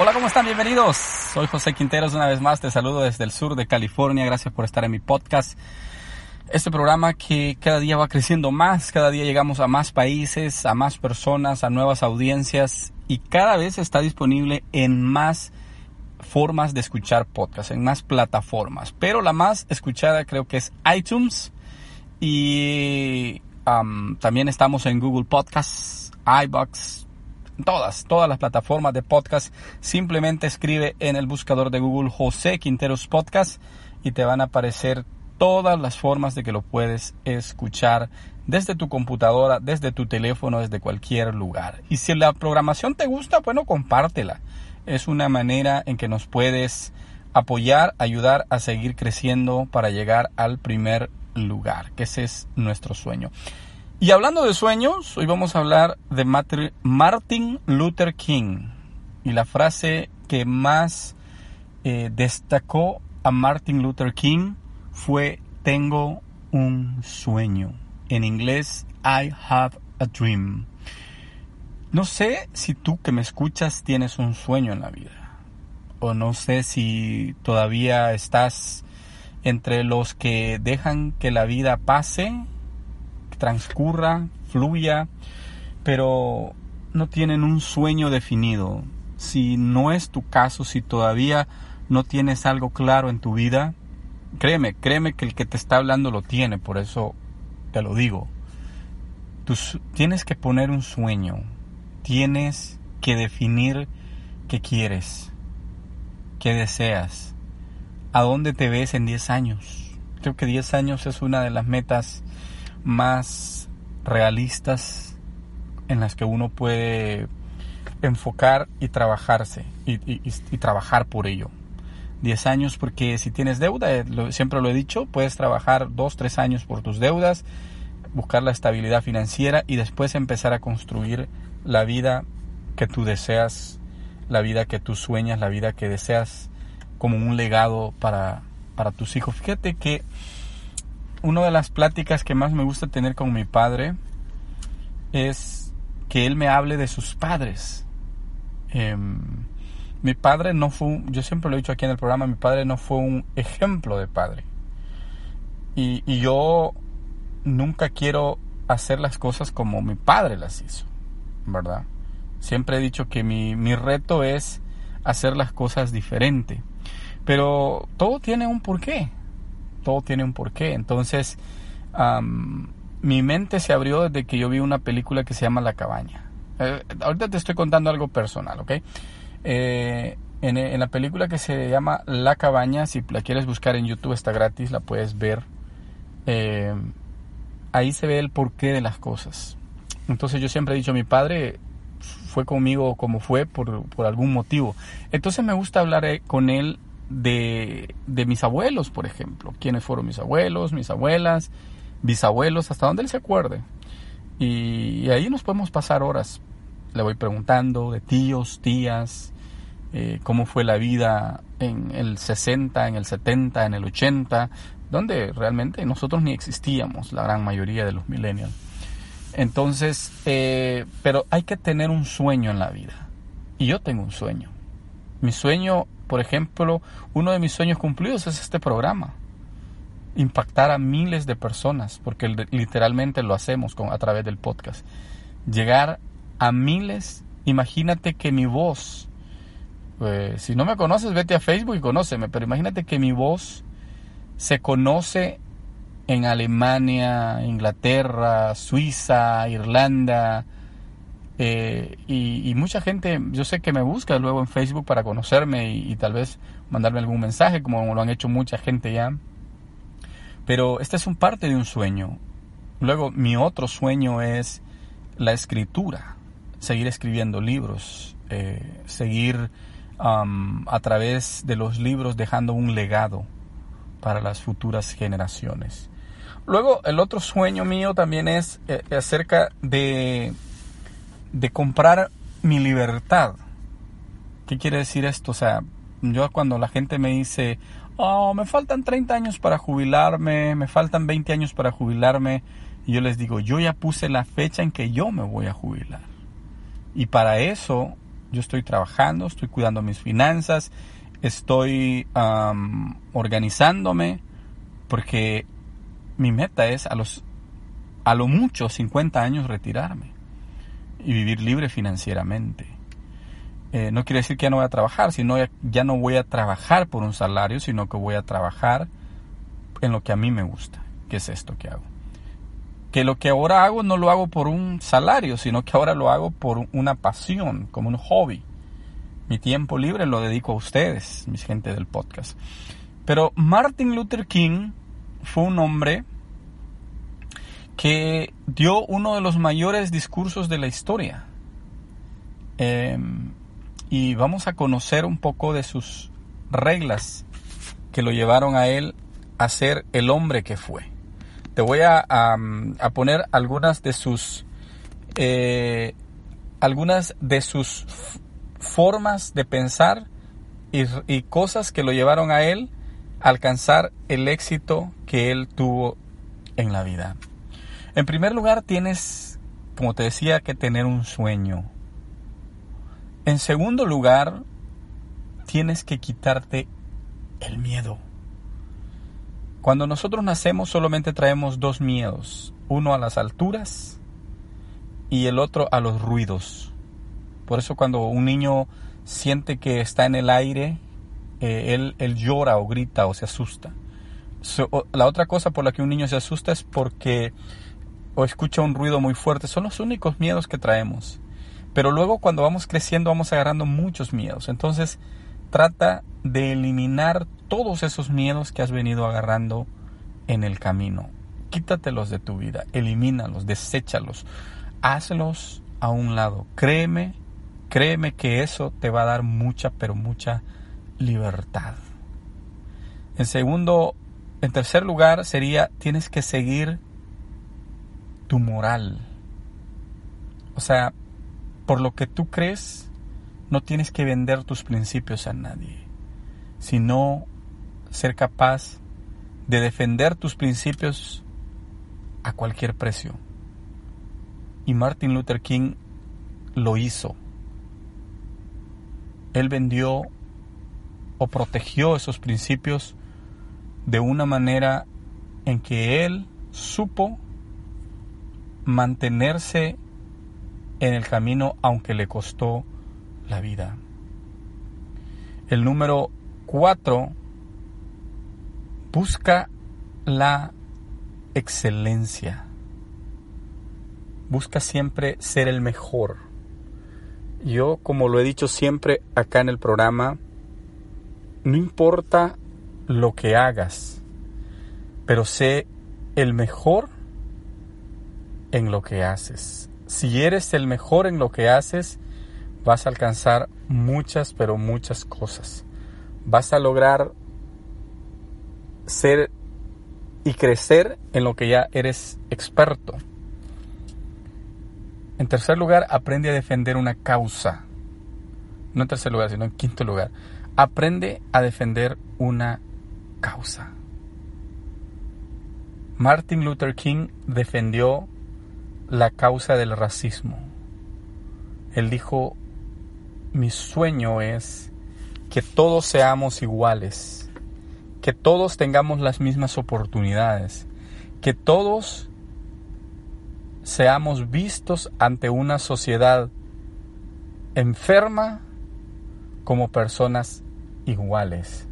Hola, ¿cómo están? Bienvenidos. Soy José Quinteros una vez más. Te saludo desde el sur de California. Gracias por estar en mi podcast. Este programa que cada día va creciendo más, cada día llegamos a más países, a más personas, a nuevas audiencias y cada vez está disponible en más formas de escuchar podcasts, en más plataformas. Pero la más escuchada creo que es iTunes y también estamos en Google Podcasts, iBox, todas, todas las plataformas de podcast. Simplemente escribe en el buscador de Google José Quinteros Podcast y te van a aparecer todas las formas de que lo puedes escuchar desde tu computadora, desde tu teléfono, desde cualquier lugar. Y si la programación te gusta, bueno, compártela. Es una manera en que nos puedes apoyar, ayudar a seguir creciendo para llegar al primer lugar, que ese es nuestro sueño. Y hablando de sueños, hoy vamos a hablar de Martin Luther King y la frase que más eh, destacó a Martin Luther King fue tengo un sueño. En inglés, I have a dream. No sé si tú que me escuchas tienes un sueño en la vida. O no sé si todavía estás entre los que dejan que la vida pase transcurra, fluya, pero no tienen un sueño definido. Si no es tu caso, si todavía no tienes algo claro en tu vida, créeme, créeme que el que te está hablando lo tiene, por eso te lo digo. Tú tienes que poner un sueño, tienes que definir qué quieres, qué deseas, a dónde te ves en 10 años. Creo que 10 años es una de las metas más realistas en las que uno puede enfocar y trabajarse y, trabajar por ello. 10 años porque si tienes deuda, eh, siempre lo he dicho, puedes trabajar 2, 3 años por tus deudas, buscar la estabilidad financiera y después empezar a construir la vida que tú deseas, la vida que tú sueñas, la vida que deseas como un legado para, para tus hijos. Fíjate que una de las pláticas que más me gusta tener con mi padre es que él me hable de sus padres. Em, mi padre no fue, yo siempre lo he dicho aquí en el programa, mi padre no fue un ejemplo de padre. Y, y yo nunca quiero hacer las cosas como mi padre las hizo, ¿verdad? Siempre he dicho que mi, mi reto es hacer las cosas diferente. Pero todo tiene un porqué todo tiene un porqué. Entonces, mi mente se abrió desde que yo vi una película que se llama La Cabaña. Eh, ahorita te estoy contando algo personal, ¿ok? Eh, en, la película que se llama La Cabaña, si la quieres buscar en YouTube, está gratis, la puedes ver. Eh, ahí se ve el porqué de las cosas. Entonces yo siempre he dicho, mi padre fue conmigo como fue por, por algún motivo. Entonces me gusta hablar con él de, de mis abuelos, por ejemplo. ¿Quiénes fueron mis abuelos, mis abuelas, bisabuelos, hasta donde él se acuerde? Y, ahí nos podemos pasar horas. Le voy preguntando de tíos, tías, eh, cómo fue la vida en el 60, en el 70, en el 80, donde realmente nosotros ni existíamos, la gran mayoría de los millennials. Entonces, eh, pero hay que tener un sueño en la vida. Y yo tengo un sueño. Mi sueño por ejemplo, uno de mis sueños cumplidos es este programa. impactar a miles de personas, porque literalmente lo hacemos con, a través del podcast. Llegar a miles, imagínate que mi voz, eh, si no me conoces, vete a Facebook y conóceme, pero imagínate que mi voz se conoce en Alemania, Inglaterra, Suiza, Irlanda, eh, y, mucha gente, yo sé que me busca luego en Facebook para conocerme y, tal vez mandarme algún mensaje, como lo han hecho mucha gente ya. Pero este es un parte de un sueño. Luego, mi otro sueño es la escritura, seguir escribiendo libros, eh, seguir a través de los libros dejando un legado para las futuras generaciones. Luego, el otro sueño mío también es eh, acerca de de comprar mi libertad. ¿Qué quiere decir esto? O sea, yo cuando la gente me dice, oh, me faltan 30 años para jubilarme, me faltan 20 años para jubilarme, y yo les digo, yo ya puse la fecha en que yo me voy a jubilar. Y para eso yo estoy trabajando, estoy cuidando mis finanzas, estoy organizándome, porque mi meta es a los a lo mucho 50 años retirarme y vivir libre financieramente. Eh, no quiere decir que ya no voy a trabajar, sino ya, no voy a trabajar por un salario, sino que voy a trabajar en lo que a mí me gusta, que es esto que hago. Que lo que ahora hago no lo hago por un salario, sino que ahora lo hago por una pasión, como un hobby. Mi tiempo libre lo dedico a ustedes, mis gente del podcast. Pero Martin Luther King fue un hombre que dio uno de los mayores discursos de la historia. Em, y vamos a conocer un poco de sus reglas que lo llevaron a él a ser el hombre que fue. Te voy a, poner algunas de sus eh, algunas de sus formas de pensar y, y cosas que lo llevaron a él a alcanzar el éxito que él tuvo en la vida. En primer lugar, tienes, como te decía, que tener un sueño. En segundo lugar, tienes que quitarte el miedo. Cuando nosotros nacemos solamente traemos dos miedos, uno a las alturas y el otro a los ruidos. Por eso cuando un niño siente que está en el aire, eh, él, él, llora o grita o se asusta. la otra cosa por la que un niño se asusta es porque o escucha un ruido muy fuerte, son los únicos miedos que traemos. Pero luego cuando vamos creciendo vamos agarrando muchos miedos. Entonces trata de eliminar todos esos miedos que has venido agarrando en el camino. Quítatelos de tu vida, elimínalos, deséchalos, hazlos a un lado. Créeme, créeme que eso te va a dar mucha, pero mucha libertad. En segundo, en tercer lugar sería tienes que seguir tu moral. O sea, por lo que tú crees, no tienes que vender tus principios a nadie, sino ser capaz de defender tus principios a cualquier precio. Y Martin Luther King lo hizo. Él vendió o protegió esos principios de una manera en que él supo mantenerse en el camino aunque le costó la vida. El número cuatro, busca la excelencia. Busca siempre ser el mejor. Yo, como lo he dicho siempre acá en el programa, no importa lo que hagas, pero sé el mejor en lo que haces. Si eres el mejor en lo que haces, vas a alcanzar muchas, pero muchas cosas. Vas a lograr ser y crecer en lo que ya eres experto. En tercer lugar, aprende a defender una causa. No en tercer lugar, sino en quinto lugar. Aprende a defender una causa. Martin Luther King defendió la causa del racismo. Él dijo, mi sueño es que todos seamos iguales, que todos tengamos las mismas oportunidades, que todos seamos vistos ante una sociedad enferma como personas iguales.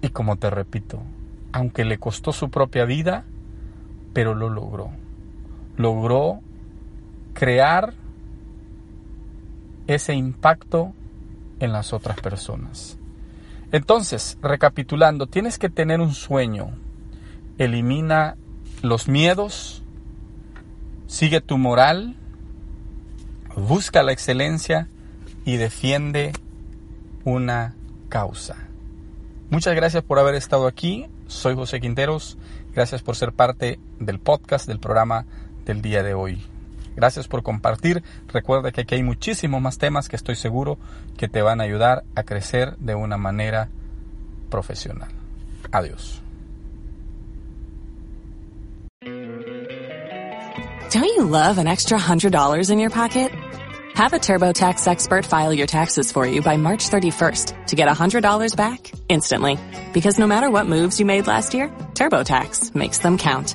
Y como te repito, aunque le costó su propia vida, pero lo logró. Logró crear ese impacto en las otras personas. Entonces, recapitulando, tienes que tener un sueño. Elimina los miedos, sigue tu moral, busca la excelencia y defiende una causa. Muchas gracias por haber estado aquí. Soy José Quinteros. Gracias por ser parte del podcast del programa del día de hoy. Gracias por compartir. Recuerda que aquí hay muchísimos más temas que estoy seguro que te van a ayudar a crecer de una manera profesional. Adiós. Don't you love an extra $100 in your pocket? Have a TurboTax expert file your taxes for you by March 31st to get $100 back instantly. Because no matter what moves you made last year, TurboTax makes them count.